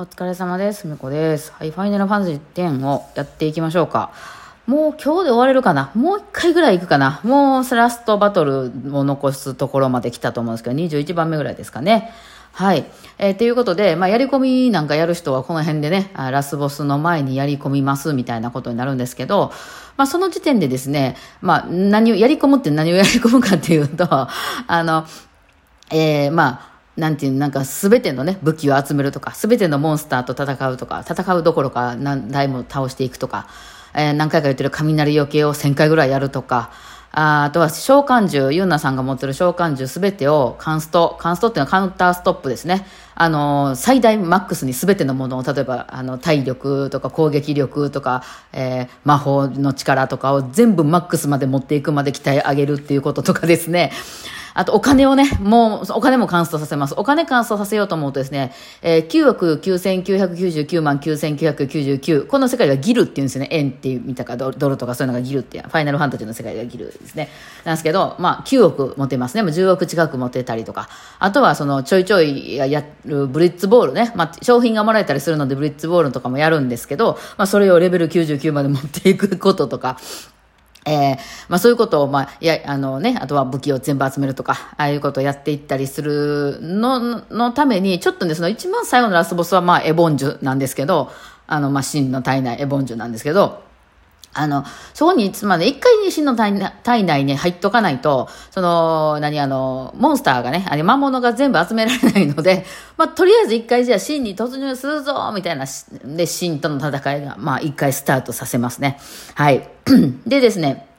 お疲れ様です。みこです。はい、ファイナルファンタジー10をやっていきましょうか。もう今日で終われるかな？もう一回ぐらい行くかな？もうラストバトルを残すところまで来たと思うんですけど、21番目ぐらいですかね。はい。えー、ということで、まあ、やり込みなんかやる人はこの辺でね、ラスボスの前にやり込みますみたいなことになるんですけど、まあ、その時点でですね、まあ、何を、やり込むって何をやり込むかっていうと、あの、えー、まあ、なんていう、なんかすべてのね、武器を集めるとか、すべてのモンスターと戦うとか、戦うどころか何台も倒していくとか、えー、何回か言ってる雷よけを1000回ぐらいやるとか、ああとは召喚獣、ユンナさんが持ってる召喚獣すべてをカンスト、カンストっていうのはカウンターストップですね。あのー、最大マックスにすべてのものを、例えば、あの、体力とか攻撃力とか、えー、魔法の力とかを全部マックスまで持っていくまで鍛え上げるっていうこととかですね。あと、お金をね、もう、お金もカンストさせます。お金カンストさせようと思うとですね、えー、9億9999万9999。この世界がギルっていうんですよね。円って見たか、ドルとかそういうのがギルっていう、ファイナルファンタジーの世界がギルですね。なんですけど、まあ、9億持てますね。もう10億近く持てたりとか。あとは、その、ちょいちょいやるブリッツボールね。まあ、商品がもらえたりするので、ブリッツボールとかもやるんですけど、まあ、それをレベル99まで持っていくこととか、えー、まあそういうことを、まあ、いや、あのね、あとは武器を全部集めるとか、ああいうことをやっていったりするの、のために、ちょっとね、その一番最後のラスボスは、まあ、エボンジュなんですけど、あの、まあ、真の体内エボンジュなんですけど、あの、そこにつまで、一回に真の体内に入っとかないと、その、何あの、モンスターがね、あれ魔物が全部集められないので、まあ、とりあえず一回じゃあ真に突入するぞみたいな、で、真との戦いが、まあ、一回スタートさせますね。はい。でですね、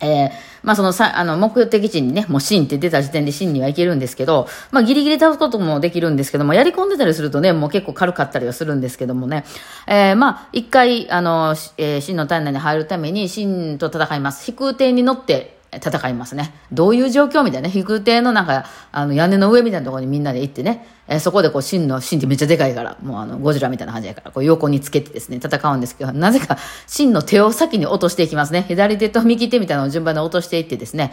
えー、まあそのさ、あの、目的地にね、もうシンって出た時点でシンには行けるんですけど、まあギリギリ倒すこともできるんですけども、やり込んでたりするとね、もう結構軽かったりはするんですけどもね、えー、まあ一回、あの、えー、シンの体内に入るためにシンと戦います。飛空艇に乗って、戦いますね。どういう状況みたいなね。飛空艇のなんか、あの、屋根の上みたいなところにみんなで行ってね、えー、そこでこう、真の、真ってめっちゃでかいから、もうあの、ゴジラみたいな感じやから、こう、横につけてですね、戦うんですけど、なぜか、真の手を先に落としていきますね。左手と右手みたいなのを順番に落としていってですね、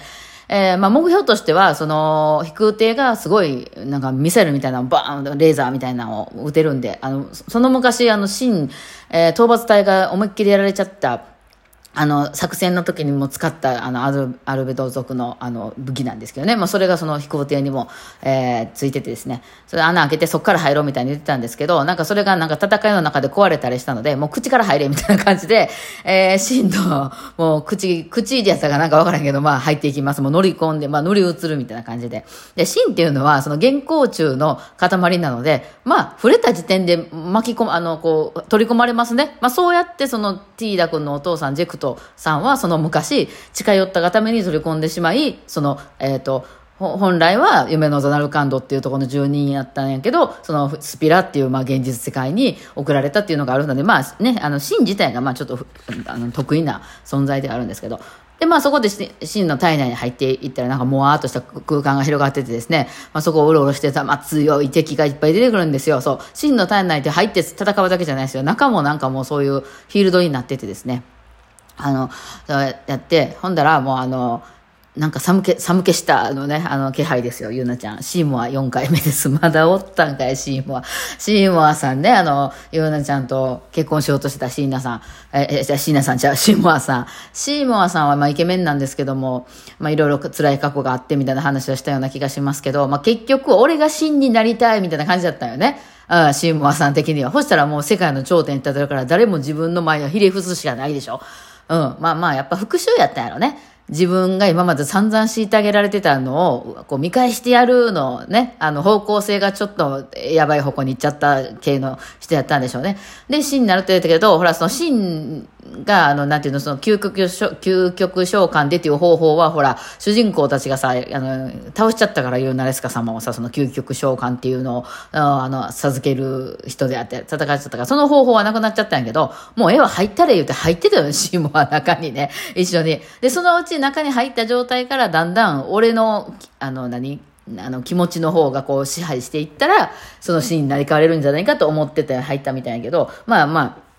えー、まあ、目標としては、その、飛空艇がすごい、なんかミサイルみたいなのバーン、レーザーみたいなのを撃てるんで、あの、その昔、あの、新、えー、討伐隊が思いっきりやられちゃった、あの、作戦の時にも使った、あの、アルアルベド族の、あの、武器なんですけどね。まあ、それがその飛行艇にも、えー、ついててですね。それ穴開けてそっから入ろうみたいに言ってたんですけど、なんかそれがなんか戦いの中で壊れたりしたので、もう口から入れみたいな感じで、えー、シンと、もう口、口でやったかなんかわからんけど、まあ入っていきます。もう乗り込んで、まあ乗り移るみたいな感じで。で、シンっていうのは、その原稿中の塊なので、まあ、触れた時点で巻き込む、あの、こう、取り込まれますね。まあそうやってそのティーダ君のお父さん、ジェクトトさんは、その昔、近寄ったがために取り込んでしまい、その、えっ、ー、と、本来は夢のザナルカンドっていうところの住人やったんやけど、そのスピラっていうまあ現実世界に送られたっていうのがあるので、まあね、あの、シン自体がまあちょっとあの得意な存在ではあるんですけど、で、まあそこでシンの体内に入っていったらなんかもわーっとした空間が広がっててですね、まあそこをうろうろしてた、まあ強い敵がいっぱい出てくるんですよ。そう。シンの体内で入って戦うだけじゃないですよ。中もなんかもうそういうフィールドになっててですね。あの、やって、ほんだらもうあの、なんか寒気、寒気したあのね、あの気配ですよ、ゆうなちゃん。シーモア4回目です。まだおったんかい、シーモア。シーモアさんね、あの、ゆうなちゃんと結婚しようとしてたシーナさん。え、え、じゃシーナさん、じゃシーモアさん。シーモアさんはまあイケメンなんですけども、まあいろいろ辛い過去があってみたいな話をしたような気がしますけど、まあ結局俺がシンになりたいみたいな感じだったよね。あシーモアさん的には。そしたらもう世界の頂点に立てるから誰も自分の前をひれ伏すしかないでしょ。うん。まあまあ、やっぱ復讐やったんやろね。自分が今まで散々敷いてあげられてたのを、こう見返してやるのね、あの方向性がちょっとやばい方向に行っちゃった系の人やったんでしょうね。で、死になるって言ったけど、ほら、その死が、あの、なんていうの、その究極、究極召喚でっていう方法は、ほら、主人公たちがさ、あの、倒しちゃったから言うなレスカ様もさ、その究極召喚っていうのを、あの、授ける人であって戦っちゃったから、その方法はなくなっちゃったんやけど、もう絵は入ったら言うて入ってたよ、シーモア中にね、一緒に。で、そのうち中に入った状態からだんだん俺の、あの何、あの気持ちの方がこう支配していったら、そのシーンになり変われるんじゃないかと思ってて入ったみたいやけど、まあまあ、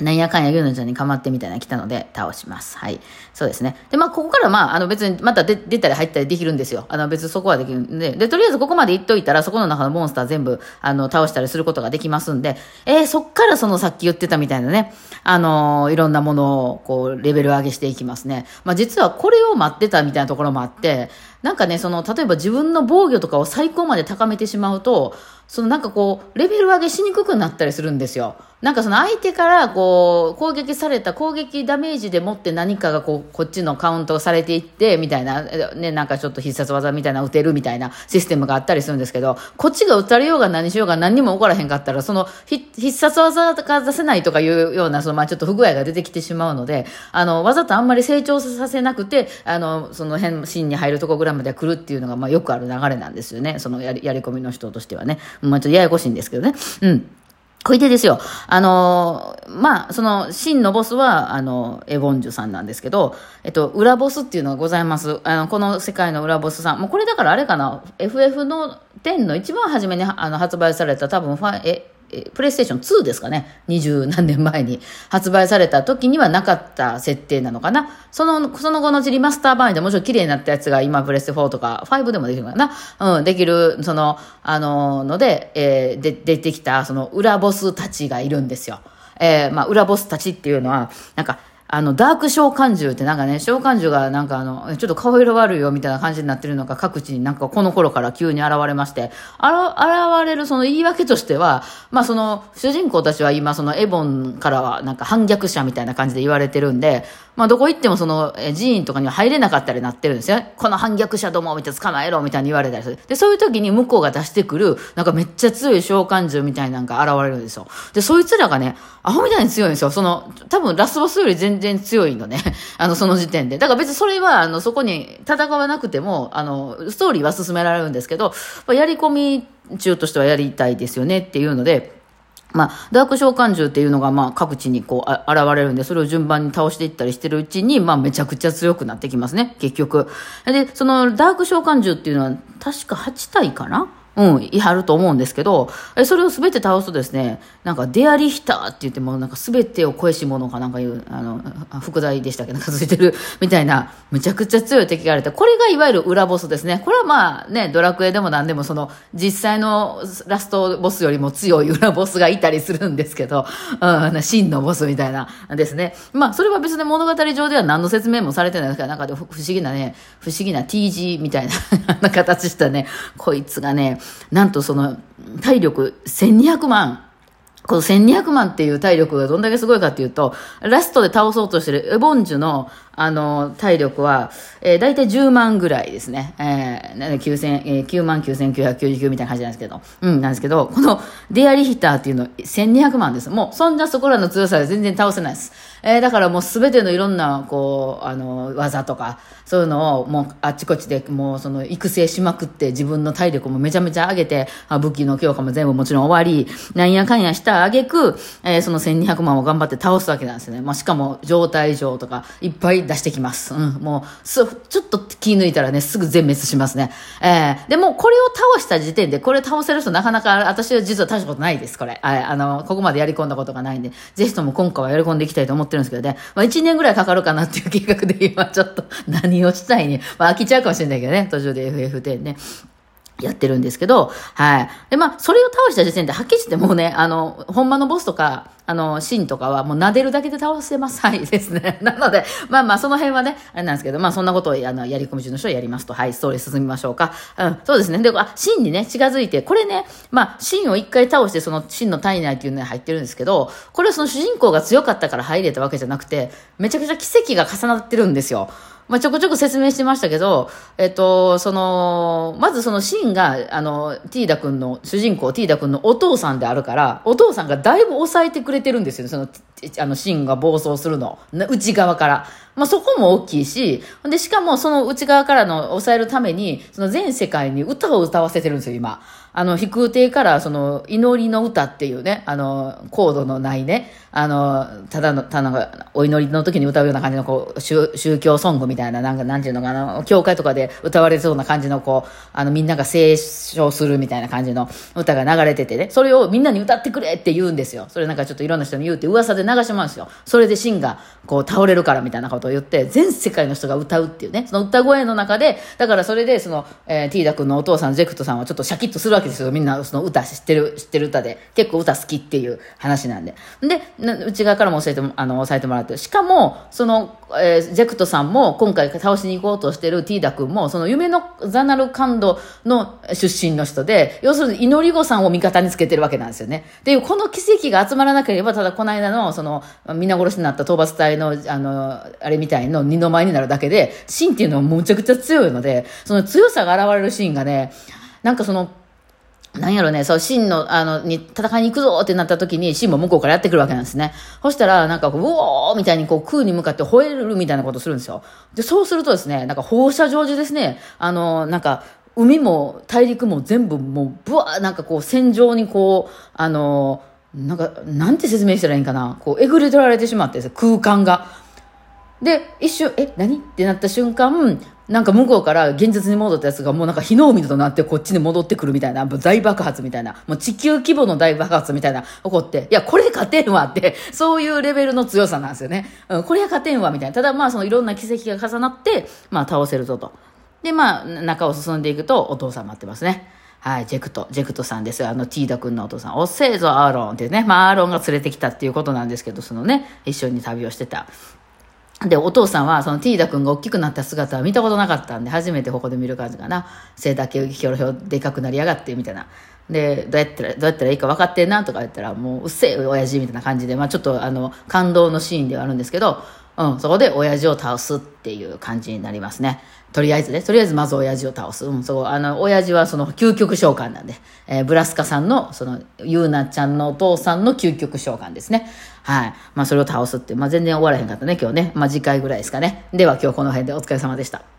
なんやかんやゆうのちゃんにかまってみたいな来たので倒します。はい。そうですね。で、まあ、ここからまあ、あの別にまた出出たり入ったりできるんですよ。あの別にそこはできるんで。で、とりあえずここまで行っといたら、そこの中のモンスター全部、あの、倒したりすることができますんで、えー、そっからそのさっき言ってたみたいなね、あのー、いろんなものを、こう、レベル上げしていきますね。まあ、実はこれを待ってたみたいなところもあって、なんかね、その、例えば自分の防御とかを最高まで高めてしまうと、そのなんかこう、レベル上げしにくくなったりするんですよ。なんかその相手からこう、攻撃された攻撃ダメージでもって何かがこう、こっちのカウントされていって、みたいな、ね、なんかちょっと必殺技みたいな打てるみたいなシステムがあったりするんですけど、こっちが打たれようが何しようが何にも起こらへんかったら、その必殺技が出せないとかいうような、そのまあちょっと不具合が出てきてしまうので、あの、わざとあんまり成長させなくて、あの、その辺、芯に入るとこぐらいまで来るっていうのが、まあよくある流れなんですよね。そのやり、やり込みの人としてはね。まあちょっとややこしいんですけどね。うん。これでですよ。あのー、まあ、その、真のボスは、あの、エボンジュさんなんですけど、えっと、裏ボスっていうのがございます。あの、この世界の裏ボスさん。もうこれだからあれかな、FF の10の一番初めにあの発売された多分ファ、え、え、プレイステーション2ですかね。二十何年前に発売された時にはなかった設定なのかな。その、その後のリマスター版でもちろん綺麗になったやつが今プレステ4とか5でもできるのかな。うん、できる、その、あの、ので、えー、で、出てきた、その裏ボスたちがいるんですよ。えー、まあ、裏ボスたちっていうのは、なんか、あの、ダーク召喚獣ってなんかね、召喚獣がなんかあの、ちょっと顔色悪いよみたいな感じになってるのが各地になんかこの頃から急に現れまして、あら、現れるその言い訳としては、まあその、主人公たちは今そのエボンからはなんか反逆者みたいな感じで言われてるんで、まあどこ行ってもその、え寺院とかには入れなかったりなってるんですよね。この反逆者どもを見て捕まえろみたいに言われたりする。で、そういう時に向こうが出してくる、なんかめっちゃ強い召喚獣みたいなのが現れるんですよ。で、そいつらがね、アホみたいに強いんですよ。その、多分ラスボスより全然強いのね。あの、その時点で。だから別にそれは、あの、そこに戦わなくても、あの、ストーリーは進められるんですけど、やり込み中としてはやりたいですよねっていうので、まあ、ダーク召喚獣っていうのが、まあ、各地にこう、現れるんで、それを順番に倒していったりしてるうちに、まあ、めちゃくちゃ強くなってきますね、結局。で、その、ダーク召喚獣っていうのは、確か8体かなうん、いはると思うんですけど、それを全て倒すとですね、なんか、デアリヒターって言っても、なんか全てを超えし者かなんかいう、あの、副題でしたけ？ど、なんかついてる みたいな、むちゃくちゃ強い敵があれて、これがいわゆる裏ボスですね。これはまあね、ドラクエでも何でもその、実際のラストボスよりも強い裏ボスがいたりするんですけど、うん、真のボスみたいなですね。まあ、それは別に物語上では何の説明もされてないですから、なんかで不思議なね、不思議な T 字みたい な形したね、こいつがね、なんとその体力1200万。この1200万っていう体力がどんだけすごいかっていうと、ラストで倒そうとしてるエボンジュの、あの、体力は、えー、大体10万ぐらいですね。えー、9000、えー、9万9999みたいな感じなんですけど、うん、なんですけど、このデアリヒターっていうの1200万です。もう、そんなそこらの強さで全然倒せないです。えー、だからもうすべてのいろんな、こう、あの、技とか、そういうのをもうあっちこっちでもうその育成しまくって自分の体力もめちゃめちゃ上げて、あ武器の強化も全部もちろん終わり、なんやかんやしたあげく、えー、その1200万を頑張って倒すわけなんですね。まあ、しかも状態上とかいっぱい出してきます。うん、もう、す、ちょっと気抜いたらね、すぐ全滅しますね。えー、でもこれを倒した時点で、これ倒せる人なかなか私は実は大したことないです、これ。はい、あの、ここまでやり込んだことがないんで、ぜひとも今回はやり込んでいきたいと思ってるんですけどね。まあ、1年ぐらいかかるかなっていう計画で今ちょっと何をしたいに、まあ、飽きちゃうかもしれないけどね、途中で FF10 ね。やってるんですけど、はい。で、まあ、それを倒した時点で、はっきりしてもうね、あの、ほんまのボスとか、あの、シーンとかはもう撫でるだけで倒せます。はい、ですね。なので、まあまあ、その辺はね、あれなんですけど、まあ、そんなことを、あの、やり込み中の人はやりますと、はい、ストーリー進みましょうか。うん、そうですね。で、あ、シーンにね、近づいて、これね、まあ、シーンを一回倒して、そのシーンの体内っていうのに入ってるんですけど、これはその主人公が強かったから入れたわけじゃなくて、めちゃくちゃ奇跡が重なってるんですよ。まあ、ちょこちょこ説明してましたけど、えっと、その、まずそのシーンが、あの、ティーダ君の、主人公ティーダ君のお父さんであるから、お父さんがだいぶ抑えてくれてるんですよね、その、あの、シーンが暴走するの。内側から。まあ、そこも大きいし、で、しかもその内側からの抑えるために、その全世界に歌を歌わせてるんですよ、今。あの、飛空艇からその、祈りの歌っていうね、あの、コードのないね、あの、ただの、ただのお祈りの時に歌うような感じの、こう、宗教ソングみたいな、なんか、なんていうのかな、教会とかで歌われそうな感じの、こう、あの、みんなが斉唱するみたいな感じの歌が流れててね、それをみんなに歌ってくれって言うんですよ。それなんかちょっといろんな人に言うって噂で流しますよ。それでシンが、こう、倒れるからみたいなことを言って、全世界の人が歌うっていうね、その歌声の中で、だからそれで、その、えー、ティーダ君のお父さん、ジェクトさんはちょっとシャキッとするわけですよ。みんな、その歌知ってる、知ってる歌で。結構歌好きっていう話なんで。で、内側からも教えてあの、押さえてもらって。しかも、その、えー、ジェクトさんも、今回倒しに行こうとしてるティーダ君も、その夢のザナルカンドの出身の人で、要するに祈り子さんを味方につけてるわけなんですよね。で、この奇跡が集まらなければ、ただこの間の、その、皆殺しになった討伐隊の、あの、あれみたいの二の舞になるだけで、シンっていうのはむちゃくちゃ強いので、その強さが現れるシーンがね、なんかその、なんやろね、そう、真の、あの、に、戦いに行くぞってなった時に、真も向こうからやってくるわけなんですね。そしたら、なんかこう、おーみたいにこう、空に向かって吠えるみたいなことするんですよ。で、そうするとですね、なんか放射状でですね、あの、なんか、海も大陸も全部もう、ぶわーなんかこう、戦場にこう、あの、なんか、なんて説明したらいいんかな。こう、えぐれ取られてしまって空間が。で、一瞬、え、何？ってなった瞬間、なんか向こうから現実に戻ったやつがもうなんか火の海となってこっちに戻ってくるみたいな、大爆発みたいな、もう地球規模の大爆発みたいな起こって、いや、これ勝てんわって、そういうレベルの強さなんですよね。うん、これは勝てんわみたいな。ただまあそのいろんな奇跡が重なって、まあ倒せるぞと。で、まあ中を進んでいくとお父さん待ってますね。はい、ジェクト、ジェクトさんですあの、ティーダ君のお父さん。おっせえぞ、アーロンってね。まあ、アーロンが連れてきたっていうことなんですけど、そのね、一緒に旅をしてた。で、お父さんは、そのティーダ君が大きくなった姿は見たことなかったんで、初めてここで見る感じかな。背だけひょろひょろでかくなりやがって、みたいな。で、どうやったら、どうやったらいいか分かってんなとか言ったら、もう、うっせえ、親父みたいな感じで、まあちょっと、あの、感動のシーンではあるんですけど、うん、そこで親父を倒すっていう感じになりますね。とりあえずね、とりあえずまず親父を倒す。うん、そう、あの、親父はその究極召喚なんで、えー、ブラスカさんの、その、ゆうなちゃんのお父さんの究極召喚ですね。はい。まあ、それを倒すって、まあ、全然終わらへんかったね、今日ね。まあ、次回ぐらいですかね。では、今日この辺でお疲れ様でした。